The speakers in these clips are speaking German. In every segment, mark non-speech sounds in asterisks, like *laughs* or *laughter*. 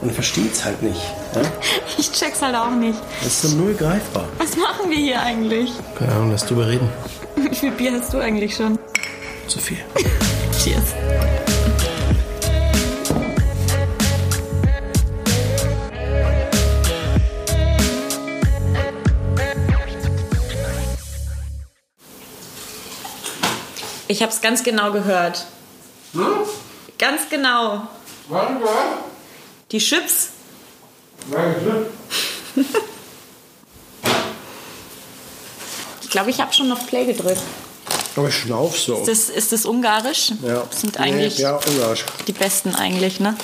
Man versteht's halt nicht. Ja? *laughs* Ich check's halt auch nicht. Das ist so null greifbar. Was machen wir hier eigentlich? Keine Ahnung, lass drüber reden. *laughs* Wie viel Bier hast du eigentlich schon? Zu viel. *laughs* Cheers. Ich hab's ganz genau gehört. Hm? Ganz genau. War? Die Chips. *laughs* Ich glaube, ich habe schon auf Play gedrückt. Aber ich schnauf so. Ist das, ist das ungarisch? ja. Das sind eigentlich Ja, ungarisch. die besten eigentlich, ne?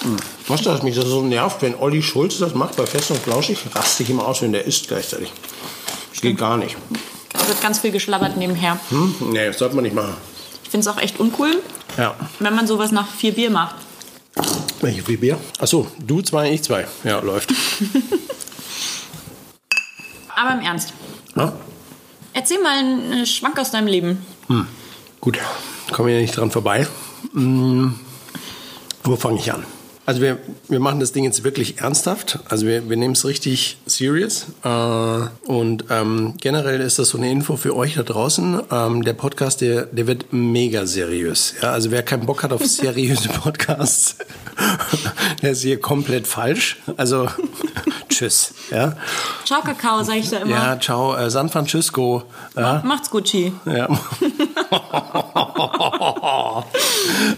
Was das mich das so nervt, wenn Olli Schulz das macht bei Fest und Flauschig, raste ich immer aus, wenn der isst gleichzeitig. Das geht gar nicht. Da wird ganz viel geschlabbert nebenher. Hm? Nee, das sollte man nicht machen. Ich finde es auch echt uncool, Ja. wenn man sowas nach vier Bier macht. Welche viel Bier? Achso, du zwei, ich zwei. Ja, läuft. *laughs* Aber im Ernst, Ja? erzähl mal einen Schwank aus deinem Leben. Gut, kommen wir ja nicht dran vorbei. Hm, wo fange ich an? Also wir, wir machen das Ding jetzt wirklich ernsthaft. Also wir, wir nehmen es richtig serious. Äh, und ähm, generell ist das so eine Info für euch da draußen. Ähm, der Podcast, der, der wird mega seriös. Ja, also wer keinen Bock hat auf seriöse *laughs* Podcasts, *laughs* der ist hier komplett falsch. Also *laughs* tschüss. Ja, Ciao, Kakao, sag ich da immer. ja ciao. Äh, San Francisco. Ja. Macht's Gucci. Ja.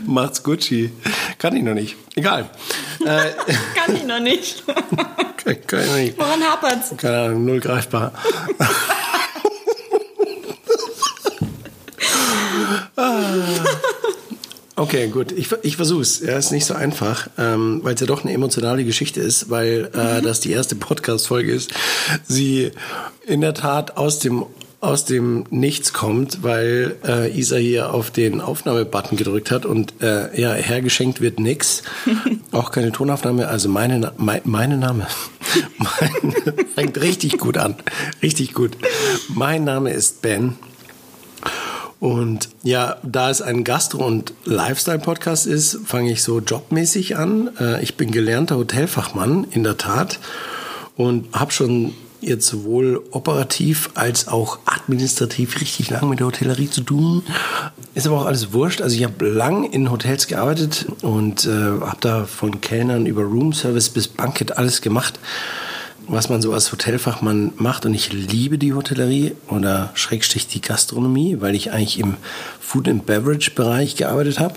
Macht's Gucci. Kann ich noch nicht. Egal. *laughs* Äh, Kann ich noch nicht. *laughs* kann, kann ich noch nicht. Woran hapert's? Keine Ahnung, null greifbar. *laughs* Okay, gut. Ich, ich versuch's. Ja, ist nicht so einfach, ähm, weil es ja doch eine emotionale Geschichte ist, weil äh, das die erste Podcast-Folge ist. Sie in der Tat aus dem aus dem Nichts kommt, weil äh, Isa hier auf den Aufnahmebutton gedrückt hat und äh, ja, hergeschenkt wird nix. *laughs* Auch keine Tonaufnahme. Also meine, Na- mein, meine Name *laughs* mein, fängt richtig gut an. Richtig gut. Mein Name ist Ben. Und ja, da es ein Gastro- und Lifestyle-Podcast ist, fange ich so jobmäßig an. Äh, Ich bin gelernter Hotelfachmann, in der Tat, und habe schon jetzt sowohl operativ als auch administrativ richtig lang mit der Hotellerie zu tun. Ist aber auch alles wurscht. Also ich habe lang in Hotels gearbeitet und äh, habe da von Kellnern über Roomservice bis Banket alles gemacht was man so als Hotelfachmann macht. Und ich liebe die Hotellerie oder Schrägstrich die Gastronomie, weil ich eigentlich im Food and Beverage Bereich gearbeitet habe.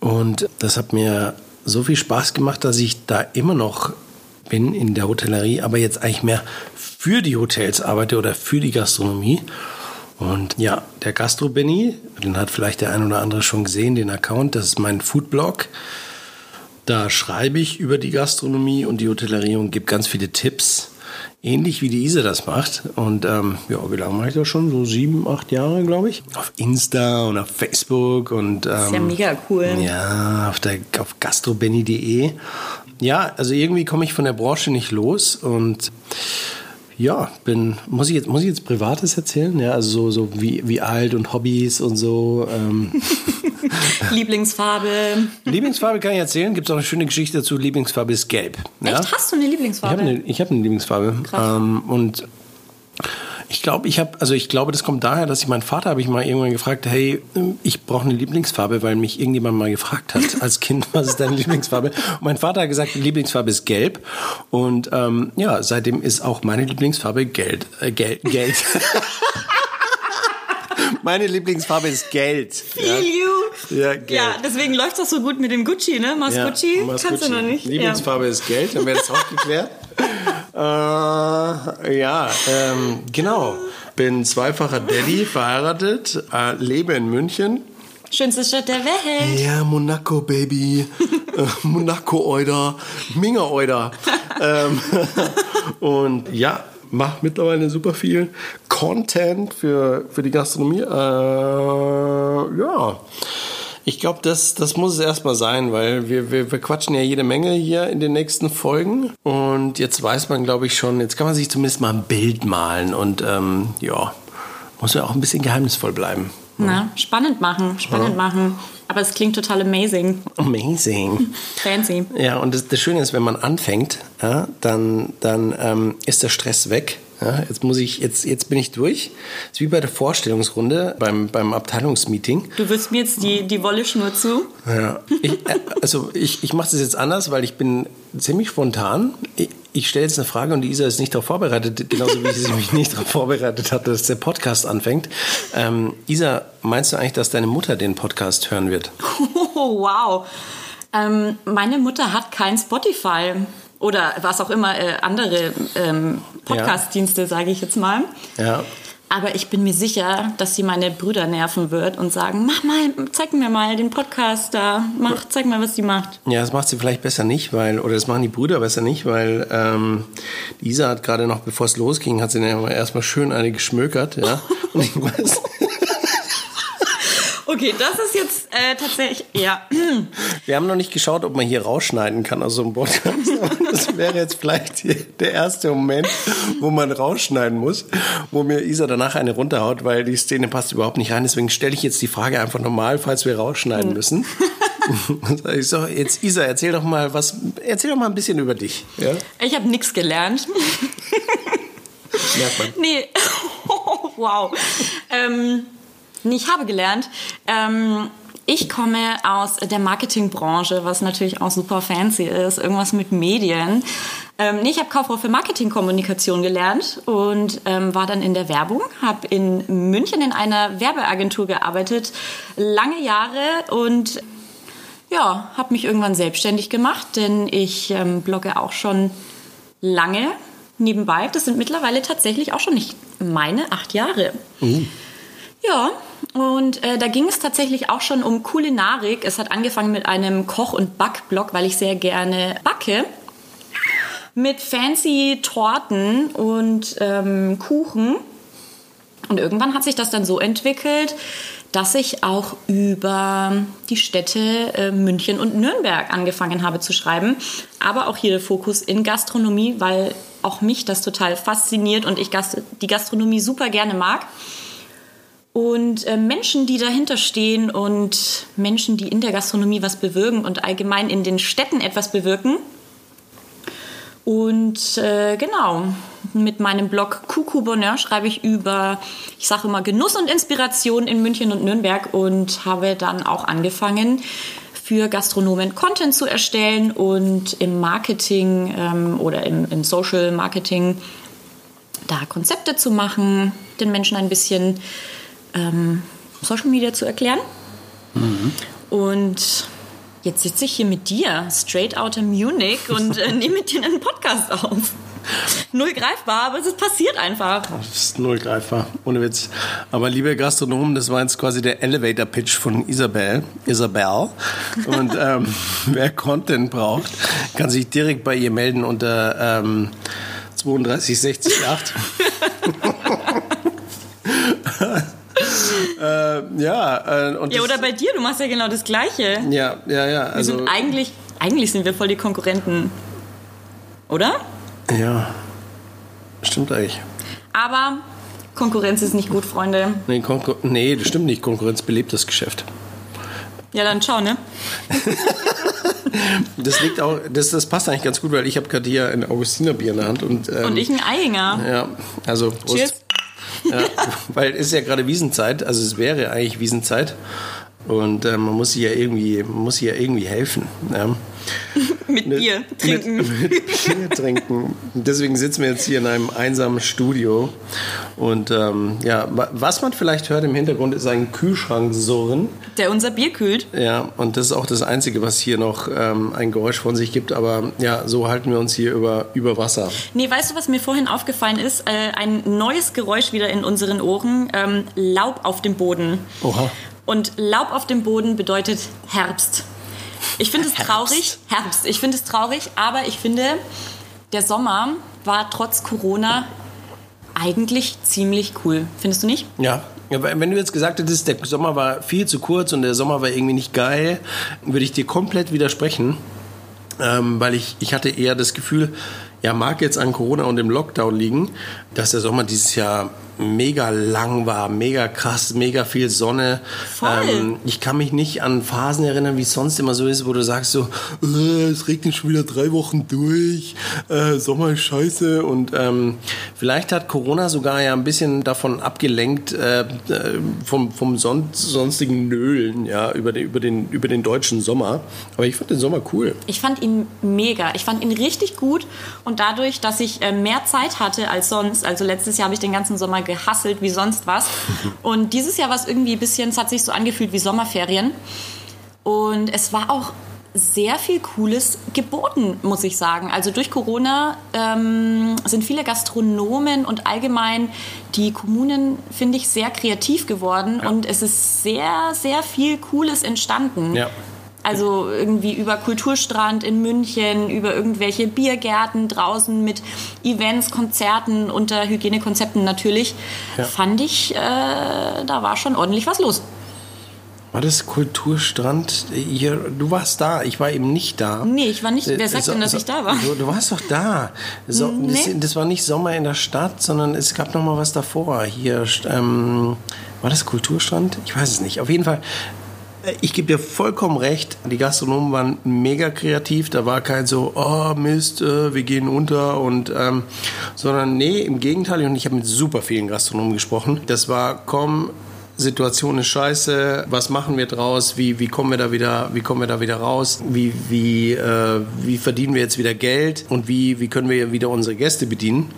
Und das hat mir so viel Spaß gemacht, dass ich da immer noch bin in der Hotellerie, aber jetzt eigentlich mehr für die Hotels arbeite oder für die Gastronomie. Und ja, der Gastro Benny, den hat vielleicht der ein oder andere schon gesehen, den Account, das ist mein Foodblog. Da schreibe ich über die Gastronomie und die Hotellerie und gebe ganz viele Tipps. Ähnlich wie die Isa das macht. Und ähm, ja, wie lange mache ich das schon? So sieben, acht Jahre, glaube ich. Auf Insta und auf Facebook und ähm, Ist ja mega cool. ja, auf, der, auf gastrobenny.de. Ja, also irgendwie komme ich von der Branche nicht los und ja, bin, muss ich jetzt, muss ich jetzt Privates erzählen? Ja, also so, so wie, wie alt und Hobbys und so. Ähm, *laughs* Lieblingsfarbe. Lieblingsfarbe kann ich erzählen. Gibt es auch eine schöne Geschichte dazu. Lieblingsfarbe ist gelb. Ja? Echt? Hast du eine Ich Lieblingsfarbe? habe eine, ich hab eine Lieblingsfarbe. Krass. Ähm, und ich glaube, ich habe, also ich glaube, das kommt daher, dass ich meinen Vater habe ich mal irgendwann gefragt, hey, ich brauche eine Lieblingsfarbe, weil mich irgendjemand mal gefragt hat *laughs* als Kind, was ist deine Lieblingsfarbe? Und mein Vater hat gesagt, die Lieblingsfarbe ist gelb. Und ähm, ja, seitdem ist auch meine Lieblingsfarbe Geld. Äh, Geld, Geld. *laughs* meine Lieblingsfarbe ist Geld. Feel you. Ja, Geld. Ja, deswegen läuft das so gut mit dem Gucci, ne? Mas Gucci Mas kannst du Gucci. noch nicht. Lieblingsfarbe ist Geld, dann wäre das auch geklärt. Äh, ja, ähm, genau. Bin zweifacher Daddy, verheiratet, äh, lebe in München. Schönste Stadt der Welt. Ja, Monaco, Baby. *laughs* Äh, Monaco, Euder. Minga, Euder. ähm, *laughs* und ja, mache mittlerweile super viel Content für, für die Gastronomie. Äh, ja. Ich glaube, das, das muss es erstmal sein, weil wir, wir, wir quatschen ja jede Menge hier in den nächsten Folgen. Und jetzt weiß man, glaube ich, schon, jetzt kann man sich zumindest mal ein Bild malen. Und ähm, ja, muss ja auch ein bisschen geheimnisvoll bleiben. Na, spannend machen, spannend machen. Aber es klingt total amazing. Amazing. *laughs* Fancy. Ja, und das, das Schöne ist, wenn man anfängt, ja, dann, dann ähm, ist der Stress weg. Ja, jetzt muss ich, jetzt, jetzt bin ich durch. Das ist wie bei der Vorstellungsrunde beim, beim Abteilungsmeeting. Du wirst mir jetzt die, die Wolle-Schnur zu. Ja. Ich, äh, also ich, ich mache das jetzt anders, weil ich bin ziemlich spontan. Ich, ich stelle jetzt eine Frage und die Isa ist nicht darauf vorbereitet, genauso wie sie *laughs* mich nicht darauf vorbereitet hat, dass der Podcast anfängt. Ähm, Isa, meinst du eigentlich, dass deine Mutter den Podcast hören wird? Oh, *laughs* wow. Ähm, meine Mutter hat kein Spotify oder was auch immer äh, andere ähm, Podcast-Dienste, sage ich jetzt mal. Ja. Aber ich bin mir sicher, dass sie meine Brüder nerven wird und sagen, mach mal, zeig mir mal den Podcast da, mach, zeig mal, was die macht. Ja, das macht sie vielleicht besser nicht, weil, oder das machen die Brüder besser nicht, weil ähm, Isa hat gerade noch, bevor es losging, hat sie ja erstmal schön eine geschmökert, ja. *laughs* Und ich weiß, Okay, das ist jetzt äh, tatsächlich, ja. wir haben noch nicht geschaut, ob man hier rausschneiden kann aus so einem Podcast. Das wäre jetzt vielleicht der erste Moment, wo man rausschneiden muss, wo mir Isa danach eine runterhaut, weil die Szene passt überhaupt nicht rein. Deswegen stelle ich jetzt die Frage einfach nochmal, falls wir rausschneiden müssen. Ich so, jetzt Isa, erzähl doch mal was, erzähl doch mal ein bisschen über dich. Ja? Ich habe nichts gelernt. Merkt man. Nee, *laughs* wow. Ähm, nee, ich habe gelernt. Ähm, ich komme aus der Marketingbranche, was natürlich auch super fancy ist, irgendwas mit Medien. Ähm, nee, ich habe Kauffrau für Marketingkommunikation gelernt und ähm, war dann in der Werbung, habe in München in einer Werbeagentur gearbeitet, lange Jahre und ja, habe mich irgendwann selbstständig gemacht, denn ich ähm, blogge auch schon lange nebenbei. Das sind mittlerweile tatsächlich auch schon nicht meine acht Jahre. Ja, und äh, da ging es tatsächlich auch schon um Kulinarik. Es hat angefangen mit einem Koch- und Backblog, weil ich sehr gerne backe. Mit fancy Torten und ähm, Kuchen. Und irgendwann hat sich das dann so entwickelt, dass ich auch über die Städte äh, München und Nürnberg angefangen habe zu schreiben. Aber auch hier der Fokus in Gastronomie, weil auch mich das total fasziniert und ich Gast die Gastronomie super gerne mag. Und äh, Menschen, die dahinter stehen und Menschen, die in der Gastronomie was bewirken und allgemein in den Städten etwas bewirken. Und äh, genau, mit meinem Blog Kuku Bonheur schreibe ich über, ich sage immer, Genuss und Inspiration in München und Nürnberg und habe dann auch angefangen, für Gastronomen Content zu erstellen und im Marketing ähm, oder im, im Social Marketing da Konzepte zu machen, den Menschen ein bisschen ähm, Social Media zu erklären. Und jetzt sitze ich hier mit dir, straight out of Munich, und äh, *laughs* nehme mit dir einen Podcast auf. Null greifbar, aber es ist passiert einfach. Das ist null greifbar, ohne Witz. Aber liebe Gastronomen, das war jetzt quasi der Elevator-Pitch von Isabel. Isabel. Und *laughs* ähm, wer Content braucht, kann sich direkt bei ihr melden unter ähm, 32608. *laughs* äh, ja, äh, und Ja, oder bei dir, du machst ja genau das Gleiche. ja, ja, ja. Wir Also, sind eigentlich, eigentlich sind wir voll die Konkurrenten. Oder? ja, stimmt eigentlich. Aber Konkurrenz ist nicht gut, Freunde. Nee, Konkur nee, das stimmt nicht. Konkurrenz belebt das Geschäft. Ja, dann schau, ne? *laughs* Das liegt auch, das, das passt eigentlich ganz gut, weil ich habe gerade hier ein Augustinerbier in der Hand und, ähm, Und ich ein Eiinger. ja, also Prost. Cheers. Ja, *laughs* weil es ist ja gerade Wiesenzeit, also es wäre eigentlich Wiesenzeit und äh, man muss sich ja irgendwie, man muss sich ja irgendwie helfen. Ja. Mit Bier trinken. Mit, *laughs* mit Bier trinken. Deswegen sitzen wir jetzt hier in einem einsamen Studio. Und ähm, ja, wa- was man vielleicht hört im Hintergrund ist ein Kühlschrank surren. Der unser Bier kühlt. Ja, und das ist auch das Einzige, was hier noch ähm, ein Geräusch von sich gibt. Aber ja, so halten wir uns hier über, über Wasser. Nee, weißt du, was mir vorhin aufgefallen ist? Äh, ein neues Geräusch wieder in unseren Ohren. Ähm, Laub auf dem Boden. Oha. Und Laub auf dem Boden bedeutet Herbst. Ich finde es traurig. Herbst. Ich finde es traurig, aber ich finde, der Sommer war trotz Corona eigentlich ziemlich cool. Findest du nicht? Ja. wenn du jetzt gesagt hättest, der Sommer war viel zu kurz und der Sommer war irgendwie nicht geil, würde ich dir komplett widersprechen. Ähm, weil ich, ich hatte eher das Gefühl, ja, mag jetzt an Corona und dem Lockdown liegen, dass der Sommer dieses Jahr mega lang war, mega krass, mega viel Sonne. Ähm, ich kann mich nicht an Phasen erinnern, wie es sonst immer so ist, wo du sagst so, äh, es regnet schon wieder drei Wochen durch, äh, Sommer ist scheiße. Und ähm, vielleicht hat Corona sogar ja ein bisschen davon abgelenkt, äh, äh vom, vom son sonstigen Nölen, ja, über den, über, den, über den deutschen Sommer. Aber ich fand den Sommer cool. Ich fand ihn mega. Ich fand ihn richtig gut. Und dadurch, dass ich äh, mehr Zeit hatte als sonst, also letztes Jahr habe ich den ganzen Sommer gehasselt wie sonst was. *laughs* Und dieses Jahr war es irgendwie ein bisschen, es hat sich so angefühlt wie Sommerferien. Und es war auch sehr viel Cooles geboten, muss ich sagen. Also durch Corona ähm, sind viele Gastronomen und allgemein die Kommunen, finde ich, sehr kreativ geworden ja. und es ist sehr, sehr viel Cooles entstanden. Ja. Also irgendwie über Kulturstrand in München, über irgendwelche Biergärten draußen mit Events, Konzerten unter Hygienekonzepten natürlich. Ja. Fand ich, äh, da war schon ordentlich was los. War das Kulturstrand? Hier, du warst da, ich war eben nicht da. Nee, ich war nicht. Wer sagt so, denn, dass so, ich da war? Du, du warst doch da. So, nee. das, das, war nicht Sommer in der Stadt, sondern es gab noch mal was davor. Hier, ähm, war das Kulturstrand? Ich weiß es nicht. Auf jeden Fall ich gebe dir vollkommen recht. Die Gastronomen waren mega kreativ. Da war kein so, oh Mist, äh, wir gehen unter und, ähm, sondern nee, im Gegenteil. Und ich habe mit super vielen Gastronomen gesprochen. Das war, komm, Situation ist scheiße, was machen wir draus, wie, wie, kommen, wir da wieder, wie kommen wir da wieder raus, wie, wie, äh, wie verdienen wir jetzt wieder Geld und wie, wie können wir wieder unsere Gäste bedienen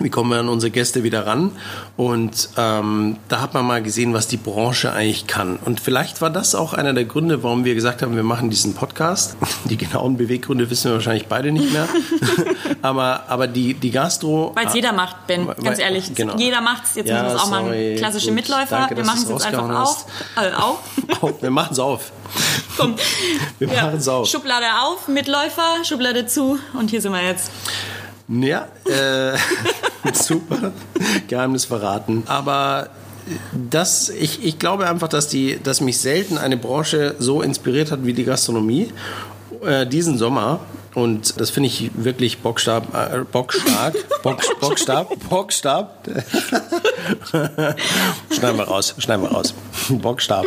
wie kommen wir an unsere Gäste wieder ran? Und ähm, da hat man mal gesehen, was die Branche eigentlich kann. Und vielleicht war das auch einer der Gründe, warum wir gesagt haben, wir machen diesen Podcast. *laughs* Die genauen Beweggründe wissen wir wahrscheinlich beide nicht mehr. *laughs* aber, aber die, die Gastro... Weil es jeder macht, Ben, ganz weil, ehrlich. Genau. Jeder macht es. Jetzt ja, müssen wir es auch mal klassische gut. Mitläufer. Danke, wir machen es jetzt einfach auf. Äh, *laughs* auf. wir machen es auf. Komm. Wir ja. machen es auf. Schublade auf, Mitläufer, Schublade zu und hier sind wir jetzt. Ja, äh, *laughs* super. Geheimnis verraten. Aber das, ich, ich glaube einfach, dass, die, dass mich selten eine Branche so inspiriert hat wie die Gastronomie. Äh, diesen Sommer. Und das finde ich wirklich bockstark, äh, bockstark, *laughs* bock, bockstark, bockstark. *laughs* schneiden wir raus, schneiden wir raus. Bockstark.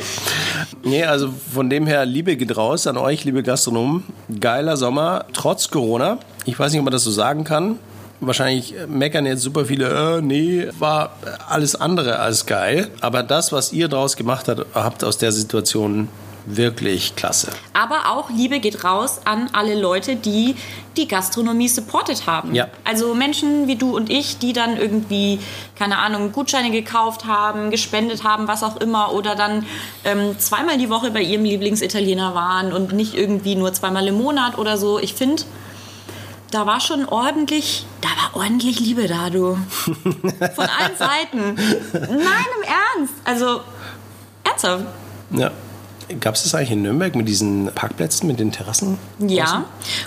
Nee, also von dem her, Liebe geht raus an euch, liebe Gastronomen. Geiler Sommer, trotz Corona. Ich weiß nicht, ob man das so sagen kann. Wahrscheinlich meckern jetzt super viele, äh, nee, war alles andere als geil. Aber das, was ihr daraus gemacht habt aus der Situation, wirklich klasse. Aber auch Liebe geht raus an alle Leute, die die Gastronomie supportet haben. Ja. Also Menschen wie du und ich, die dann irgendwie, keine Ahnung, Gutscheine gekauft haben, gespendet haben, was auch immer, oder dann ähm, zweimal die Woche bei ihrem Lieblingsitaliener waren und nicht irgendwie nur zweimal im Monat oder so. Ich finde, da war schon ordentlich, da war ordentlich Liebe da, du. Von allen *laughs* Seiten. Nein, im Ernst. Also, ernsthaft. Ja. Gab es das eigentlich in Nürnberg mit diesen Parkplätzen, mit den Terrassen? Ja,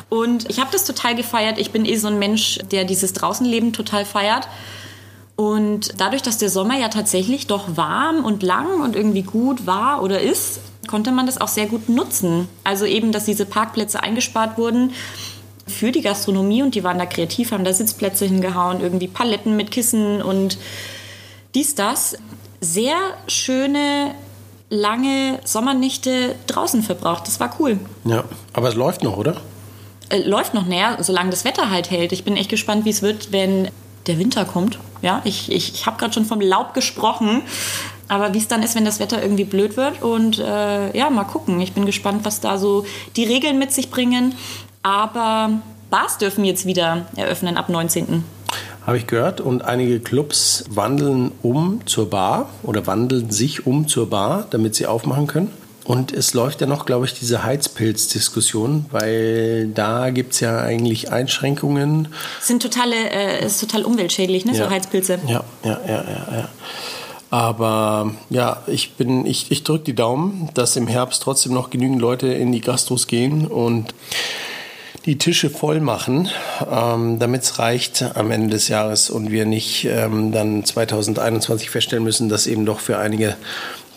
und ich habe das total gefeiert. Ich bin eh so ein Mensch, der dieses Draußenleben total feiert. Und dadurch, dass der Sommer ja tatsächlich doch warm und lang und irgendwie gut war oder ist, konnte man das auch sehr gut nutzen. Also eben, dass diese Parkplätze eingespart wurden für die Gastronomie und die waren da kreativ, haben da Sitzplätze hingehauen, irgendwie Paletten mit Kissen und dies, das. Sehr schöne, lange Sommernächte draußen verbraucht. Das war cool. Ja, aber es läuft noch, oder? Äh, läuft noch näher, solange das Wetter halt hält. Ich bin echt gespannt, wie es wird, wenn der Winter kommt. Ja, ich, ich, ich habe gerade schon vom Laub gesprochen. Aber wie es dann ist, wenn das Wetter irgendwie blöd wird. Und äh, ja, mal gucken. Ich bin gespannt, was da so die Regeln mit sich bringen. Aber Bars dürfen jetzt wieder eröffnen ab 19. Habe ich gehört. Und einige Clubs wandeln um zur Bar oder wandeln sich um zur Bar, damit sie aufmachen können. Und es läuft ja noch, glaube ich, diese Heizpilz-Diskussion, weil da gibt es ja eigentlich Einschränkungen. Sind totale, äh, ist total umweltschädlich, ne? Ja. so Heizpilze. Ja, ja, ja, ja. ja. Aber ja, ich bin, ich, ich drücke die Daumen, dass im Herbst trotzdem noch genügend Leute in die Gastros gehen und die Tische voll machen, ähm, damit es reicht am Ende des Jahres und wir nicht ähm, dann 2021 feststellen müssen, dass eben doch für einige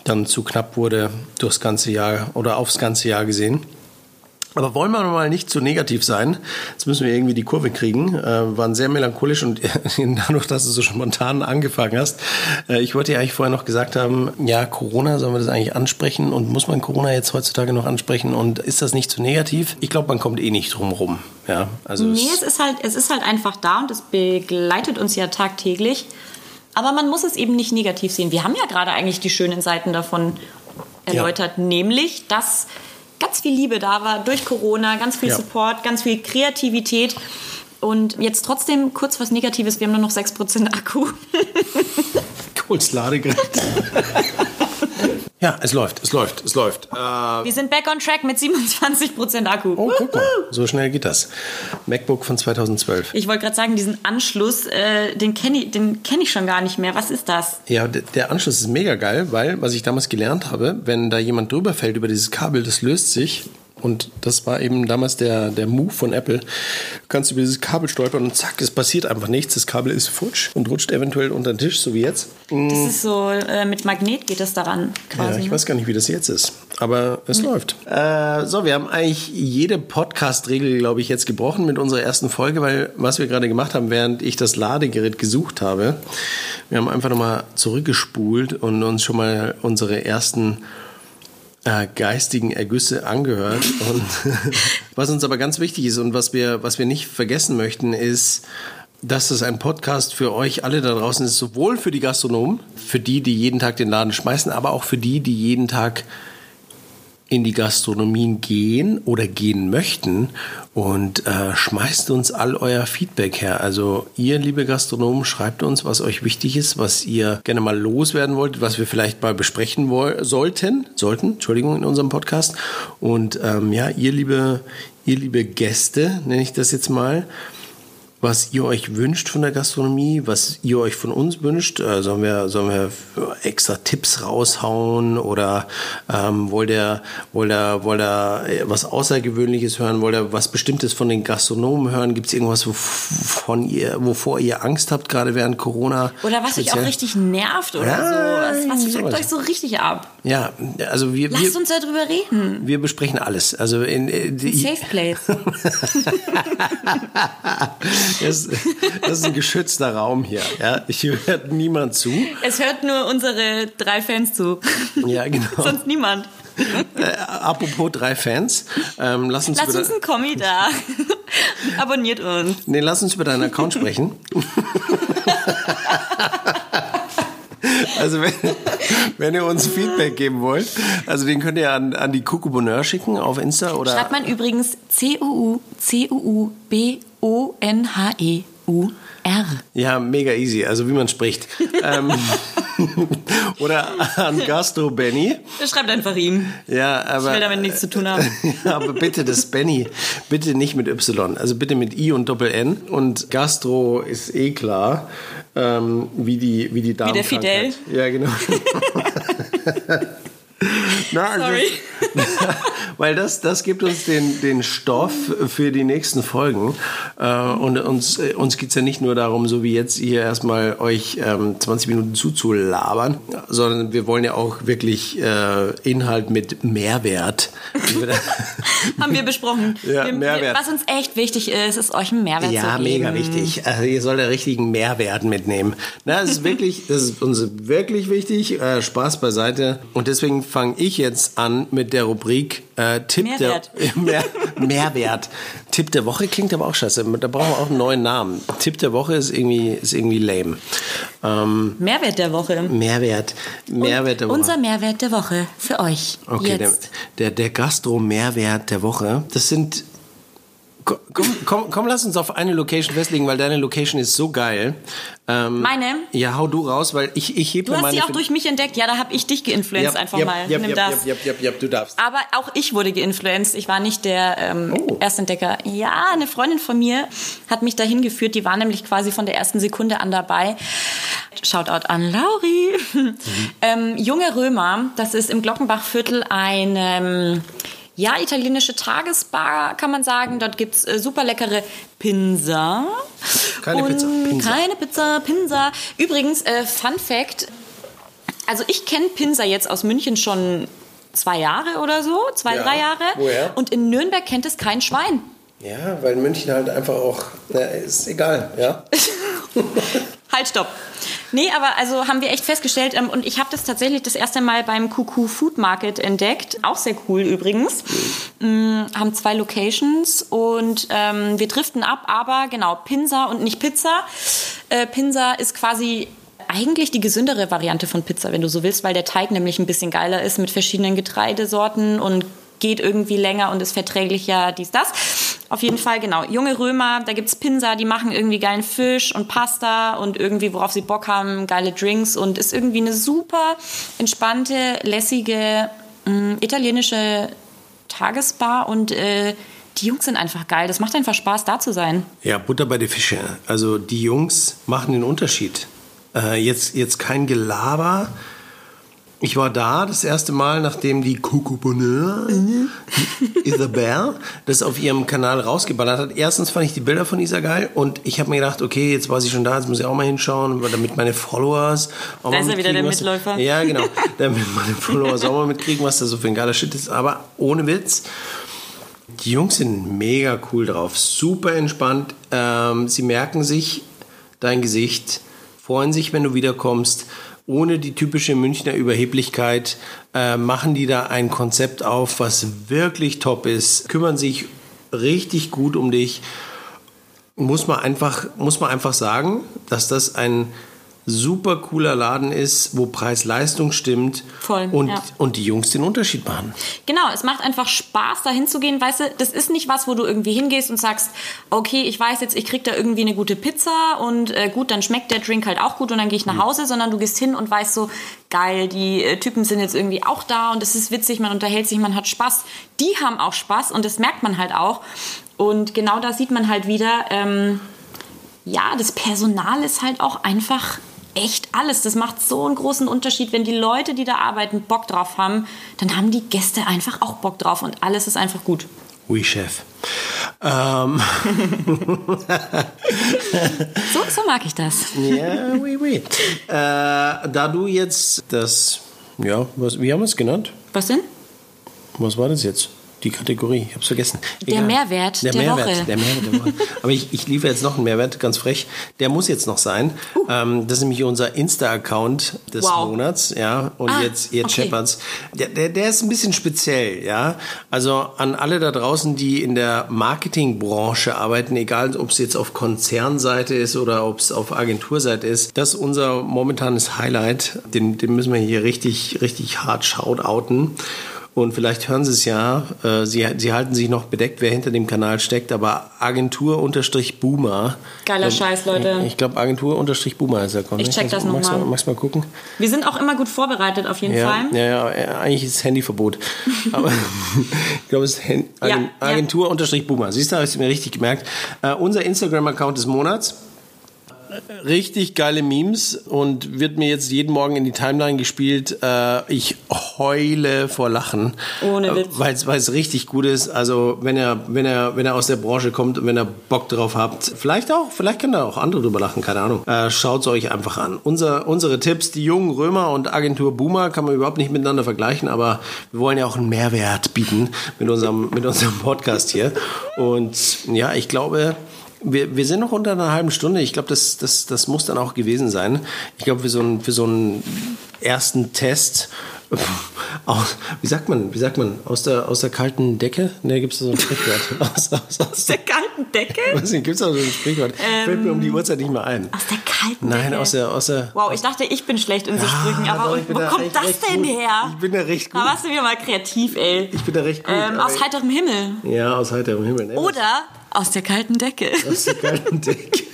dann zu knapp wurde durchs ganze Jahr oder aufs ganze Jahr gesehen. Aber wollen wir mal nicht zu negativ sein? Jetzt müssen wir irgendwie die Kurve kriegen. Äh, waren sehr melancholisch und *laughs* dadurch, dass du so spontan angefangen hast. Äh, ich wollte ja eigentlich vorher noch gesagt haben, ja, Corona, sollen wir das eigentlich ansprechen? Und muss man Corona jetzt heutzutage noch ansprechen? Und ist das nicht zu negativ? Ich glaube, man kommt eh nicht drum rum. Ja, also nee, es ist, halt, es ist halt einfach da und es begleitet uns ja tagtäglich. Aber man muss es eben nicht negativ sehen. Wir haben ja gerade eigentlich die schönen Seiten davon erläutert, ja. nämlich, dass ganz viel Liebe da war durch Corona, ganz viel ja. Support, ganz viel Kreativität. Und jetzt trotzdem kurz was Negatives, wir haben nur noch 6% Akku. Kurz Ladegerät. *laughs* Ja, es läuft, es läuft, es läuft. Äh, Wir sind back on track mit 27% Akku. Oh, guck mal, so schnell geht das. MacBook von 2012. Ich wollte gerade sagen, diesen Anschluss, äh, den kenne ich, kenn ich schon gar nicht mehr. Was ist das? Ja, der Anschluss ist mega geil, weil, was ich damals gelernt habe, wenn da jemand drüber fällt über dieses Kabel, das löst sich und das war eben damals der, der Move von Apple. Du kannst über dieses Kabel stolpern und zack, es passiert einfach nichts. Das Kabel ist futsch und rutscht eventuell unter den Tisch, so wie jetzt. Das mm. ist so, äh, mit Magnet geht das daran quasi. Ja, ich ne? weiß gar nicht, wie das jetzt ist. Aber es mhm. läuft. Äh, so, wir haben eigentlich jede Podcast-Regel, glaube ich, jetzt gebrochen mit unserer ersten Folge, weil was wir gerade gemacht haben, während ich das Ladegerät gesucht habe, wir haben einfach nochmal zurückgespult und uns schon mal unsere ersten äh, geistigen Ergüsse angehört. Und *laughs* was uns aber ganz wichtig ist und was wir, was wir nicht vergessen möchten, ist, dass das ein Podcast für euch alle da draußen ist, sowohl für die Gastronomen, für die, die jeden Tag den Laden schmeißen, aber auch für die, die jeden Tag in die Gastronomien gehen oder gehen möchten und äh, schmeißt uns all euer Feedback her. Also ihr, liebe Gastronomen, schreibt uns, was euch wichtig ist, was ihr gerne mal loswerden wollt, was wir vielleicht mal besprechen sollten, sollten, Entschuldigung, in unserem Podcast. Und ähm, ja, ihr liebe, ihr liebe Gäste, nenne ich das jetzt mal, was ihr euch wünscht von der Gastronomie, was ihr euch von uns wünscht. Äh, sollen, wir, sollen wir extra Tipps raushauen oder ähm, wollt, ihr, wollt, ihr, wollt ihr was Außergewöhnliches hören? Wollt ihr was Bestimmtes von den Gastronomen hören? Gibt es irgendwas, wovon ihr, wovor ihr Angst habt, gerade während Corona? Oder was euch auch richtig nervt oder ja, so? Was, was fuckt euch so richtig ab? Ja, also wir... Lasst wir, uns darüber reden. Wir besprechen alles. Also in, in, äh, die, Safe Place. *laughs* *laughs* Das, das, ist ein geschützter Raum hier. Ja? Hier hört niemand zu. Es hört nur unsere drei Fans zu. Ja, genau. *laughs* Sonst niemand. Äh, apropos drei Fans, ähm, lass uns, lass uns einen Kommi da. *laughs* Abonniert uns. Nee, lass uns über deinen Account sprechen. *laughs* Also wenn, wenn, ihr uns Feedback geben wollt, also den könnt ihr an, an die Kuku Bonheur schicken auf Insta oder. Schreibt man übrigens C-U-U, C-U-U, B-O-N-H-E-U. R. Ja, mega easy, also wie man spricht. *laughs* ähm, oder an Gastro Benny. Schreibt einfach ihm. Ja, aber. Ich will damit nichts zu tun *laughs* haben. ja, aber bitte das Benny, bitte nicht mit Y, also bitte mit I und Doppel N. Und Gastro ist eh klar, ähm, wie die, wie die Dame. Wie der Fidel. Ja, genau. *laughs* Na, also, Sorry. *laughs* weil das, das gibt uns den, den Stoff für die nächsten Folgen. Äh, und uns, äh, uns geht es ja nicht nur darum, so wie jetzt hier erstmal euch ähm, 20 Minuten zuzulabern, sondern wir wollen ja auch wirklich äh, Inhalt mit Mehrwert. *laughs* *laughs* Haben wir besprochen. Ja, wir, Mehrwert. Was uns echt wichtig ist, ist euch einen Mehrwert ja, zu geben. Ja, mega wichtig. Also ihr sollt ja richtigen Mehrwert mitnehmen. Na, das ist wirklich, das ist uns wirklich wichtig. Spaß beiseite. Und deswegen fange ich jetzt an mit der Rubrik äh, Tipp Mehrwert. der *laughs* mehr, Mehrwert. Tipp der Woche klingt aber auch scheiße. Da brauchen wir auch einen neuen Namen. Tipp der Woche ist irgendwie, ist irgendwie lame. Ähm, Mehrwert der Woche. Mehrwert. Mehrwert der Woche. Unser Mehrwert der Woche für euch. Okay, jetzt. Der, der, der Gastro-Mehrwert der Woche. Das sind Komm, komm, komm, lass uns auf eine Location festlegen, weil deine Location ist so geil. Ähm, meine? Ja, hau du raus, weil ich, ich hebe Du hast meine sie auch durch mich entdeckt. Ja, da habe ich dich geinfluenced, ja, einfach ja, mal. Ja, Nimm das. Du darfst. Aber auch ich wurde geinfluenced. Ich war nicht der ähm, Oh. Erstentdecker. Ja, eine Freundin von mir hat mich dahin geführt. Die war nämlich quasi von der ersten Sekunde an dabei. Shoutout an Lauri. Mhm. *laughs* ähm, Junge Römer, das ist im Glockenbachviertel ein... Ähm, ja, italienische Tagesbar kann man sagen. Dort gibt's äh, super leckere Pinsa. Keine Und Pizza, Pinsa. Keine Pizza, Pinsa. Übrigens, äh, Fun Fact. Also ich kenne Pinsa jetzt aus München schon zwei Jahre oder so, zwei, Ja. drei Jahre. Woher? Und in Nürnberg kennt es kein Schwein. Ja, weil München halt einfach auch, na, ist egal, ja. *laughs* Halt, stopp. Nee, aber also haben wir echt festgestellt, ähm, und ich habe das tatsächlich das erste Mal beim Kuku Food Market entdeckt. Auch sehr cool übrigens. Mm, haben zwei Locations und ähm, wir driften ab, aber genau, Pinsa und nicht Pizza. Äh, Pinsa ist quasi eigentlich die gesündere Variante von Pizza, wenn du so willst, weil der Teig nämlich ein bisschen geiler ist mit verschiedenen Getreidesorten und geht irgendwie länger und ist verträglicher, dies, das. Auf jeden Fall, genau. Junge Römer, da gibt's Pinsa, die machen irgendwie geilen Fisch und Pasta und irgendwie, worauf sie Bock haben, geile Drinks und ist irgendwie eine super entspannte, lässige, mh, italienische Tagesbar und äh, die Jungs sind einfach geil. Das macht einfach Spaß, da zu sein. Ja, Butter bei der Fische. Also die Jungs machen den Unterschied. Äh, jetzt, jetzt kein Gelaber. Ich war da das erste Mal, nachdem die Coco Bonheur Isabel das auf ihrem Kanal rausgeballert hat. Erstens fand ich die Bilder von Isa geil und ich habe mir gedacht, okay, jetzt war sie schon da, jetzt muss ich auch mal hinschauen, damit meine Followers auch Da mal ist er wieder der was- Mitläufer. Ja, genau. damit meine Followers auch mal mitkriegen, was da so für ein geiler Shit ist. Aber ohne Witz, die Jungs sind mega cool drauf, super entspannt. Ähm, sie merken sich dein Gesicht, freuen sich, wenn du wiederkommst. Ohne die typische Münchner Überheblichkeit äh, machen die da ein Konzept auf, was wirklich top ist, kümmern sich richtig gut um dich. Muss man einfach, muss man einfach sagen, dass das ein super cooler Laden ist, wo Preis-Leistung stimmt Voll, und, ja. und die Jungs den Unterschied machen. Genau, es macht einfach Spaß, da hinzugehen. Weißt du, das ist nicht was, wo du irgendwie hingehst und sagst, okay, ich weiß jetzt, ich krieg da irgendwie eine gute Pizza und äh, gut, dann schmeckt der Drink halt auch gut und dann gehe ich nach Hause, sondern du gehst hin und weißt so, geil, die äh, Typen sind jetzt irgendwie auch da und es ist witzig, man unterhält sich, man hat Spaß. Die haben auch Spaß und das merkt man halt auch. Und genau da sieht man halt wieder, ähm, ja, das Personal ist halt auch einfach echt alles. Das macht so einen großen Unterschied. Wenn die Leute, die da arbeiten, Bock drauf haben, dann haben die Gäste einfach auch Bock drauf und alles ist einfach gut. Oui, Chef. Ähm, *laughs* So, so mag ich das. ja, oui, oui. Äh, da du jetzt das, ja, was, wie haben wir es genannt? Was denn? Was war das jetzt? Die Kategorie, ich hab's vergessen. Der Mehrwert der, der Mehrwert, Woche. Der Mehrwert der Woche. Aber ich, ich liefere jetzt noch einen Mehrwert, ganz frech. Der muss jetzt noch sein. Ähm, das ist nämlich unser Insta-Account des Uh. Wow. Monats, ja. Und Ah, jetzt, jetzt okay. scheppert's. Der, der, der ist ein bisschen speziell, ja. Also an alle da draußen, die in der Marketingbranche arbeiten, egal ob es jetzt auf Konzernseite ist oder ob es auf Agenturseite ist, das ist unser momentanes Highlight. Den, den müssen wir hier richtig, richtig hart shoutouten. Und vielleicht hören Sie es ja, äh, Sie, Sie halten sich noch bedeckt, wer hinter dem Kanal steckt, aber Agentur-Boomer. Geiler Scheiß, Leute. Ich glaube, Agentur-Boomer ist der Account. Ich check das noch magst, Magst mal gucken? Wir sind auch immer gut vorbereitet, auf jeden Ja, Fall. ja, ja, eigentlich ist Handyverbot. *laughs* Aber *laughs* ich glaube, es ist Hen- Ja, Agen- ja. Agentur-Boomer. Siehst du, habe ich mir richtig gemerkt. Äh, unser Instagram-Account des Monats. Richtig geile Memes und wird mir jetzt jeden Morgen in die Timeline gespielt. Äh, ich heule vor Lachen. Ohne Witz. Weil es richtig gut ist. Also wenn er, wenn er, wenn er aus der Branche kommt und wenn er Bock drauf habt, vielleicht auch, vielleicht können da auch andere drüber lachen, keine Ahnung. Äh, Schaut es euch einfach an. Unser, unsere Tipps, die jungen Römer und Agentur Boomer kann man überhaupt nicht miteinander vergleichen, aber wir wollen ja auch einen Mehrwert bieten mit unserem, mit unserem Podcast hier. Und ja, ich glaube, wir, wir sind noch unter einer halben Stunde. Ich glaube, das, das, das muss dann auch gewesen sein. Ich glaube, für so einen, für so einen ersten Test, *laughs* aus, wie sagt man, wie sagt man, aus der, aus der kalten Decke? Ne, gibt es da so ein Sprichwort. *laughs* Aus, aus, aus der kalten Decke? *laughs* Weiß nicht, gibt es da so ein Sprichwort? Fällt mir um die Uhrzeit nicht mehr ein. Aus der kalten Nein, Decke? aus der, aus der, Wow, ich dachte, ich bin schlecht in so Sprüchen, Ja, aber ich bin wo da kommt das denn gut. her? Ich bin da recht gut. Da warst du wieder mal kreativ, ey. Ich bin da recht gut. Ähm, aber aus heiterem Himmel. ja, aus heiterem Himmel. Ne? Oder aus der kalten Decke. Aus der kalten Decke.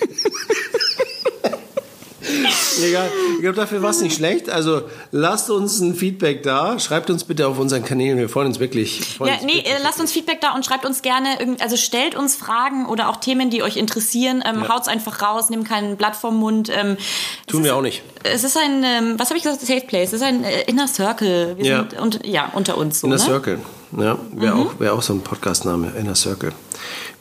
Egal. Ich glaube, dafür war es nicht schlecht. Also lasst uns ein Feedback da. Schreibt uns bitte auf unseren Kanälen. Wir freuen uns wirklich. freuen Ja, uns nee, wirklich. äh, lasst uns Feedback da und schreibt uns gerne, also stellt uns Fragen oder auch Themen, die euch interessieren. Ähm, Ja. Haut's einfach raus, nehmt kein Blatt vom Mund. Ähm, Tun wir ist- auch nicht. Es ist ein, ähm, was habe ich gesagt, Safe Place. Es ist ein äh, Inner Circle. Wir Ja. sind und, ja, unter uns so. Inner ne? Circle. Ja, wäre Mhm. auch, wär auch so ein Podcastname. Inner Circle.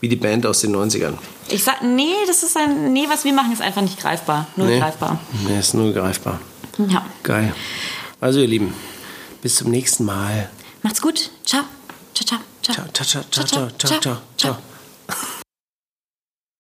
Wie die Band aus den 90ern. Ich sag, nee, das ist ein, nee, was wir machen, ist einfach nicht greifbar. Nur Nee. greifbar. Nee, ist nur greifbar. Ja. Geil. Also, ihr Lieben, bis zum nächsten Mal. Macht's gut. Ciao. Ciao, ciao. Ciao, ciao, ciao, ciao, ciao, ciao, ciao.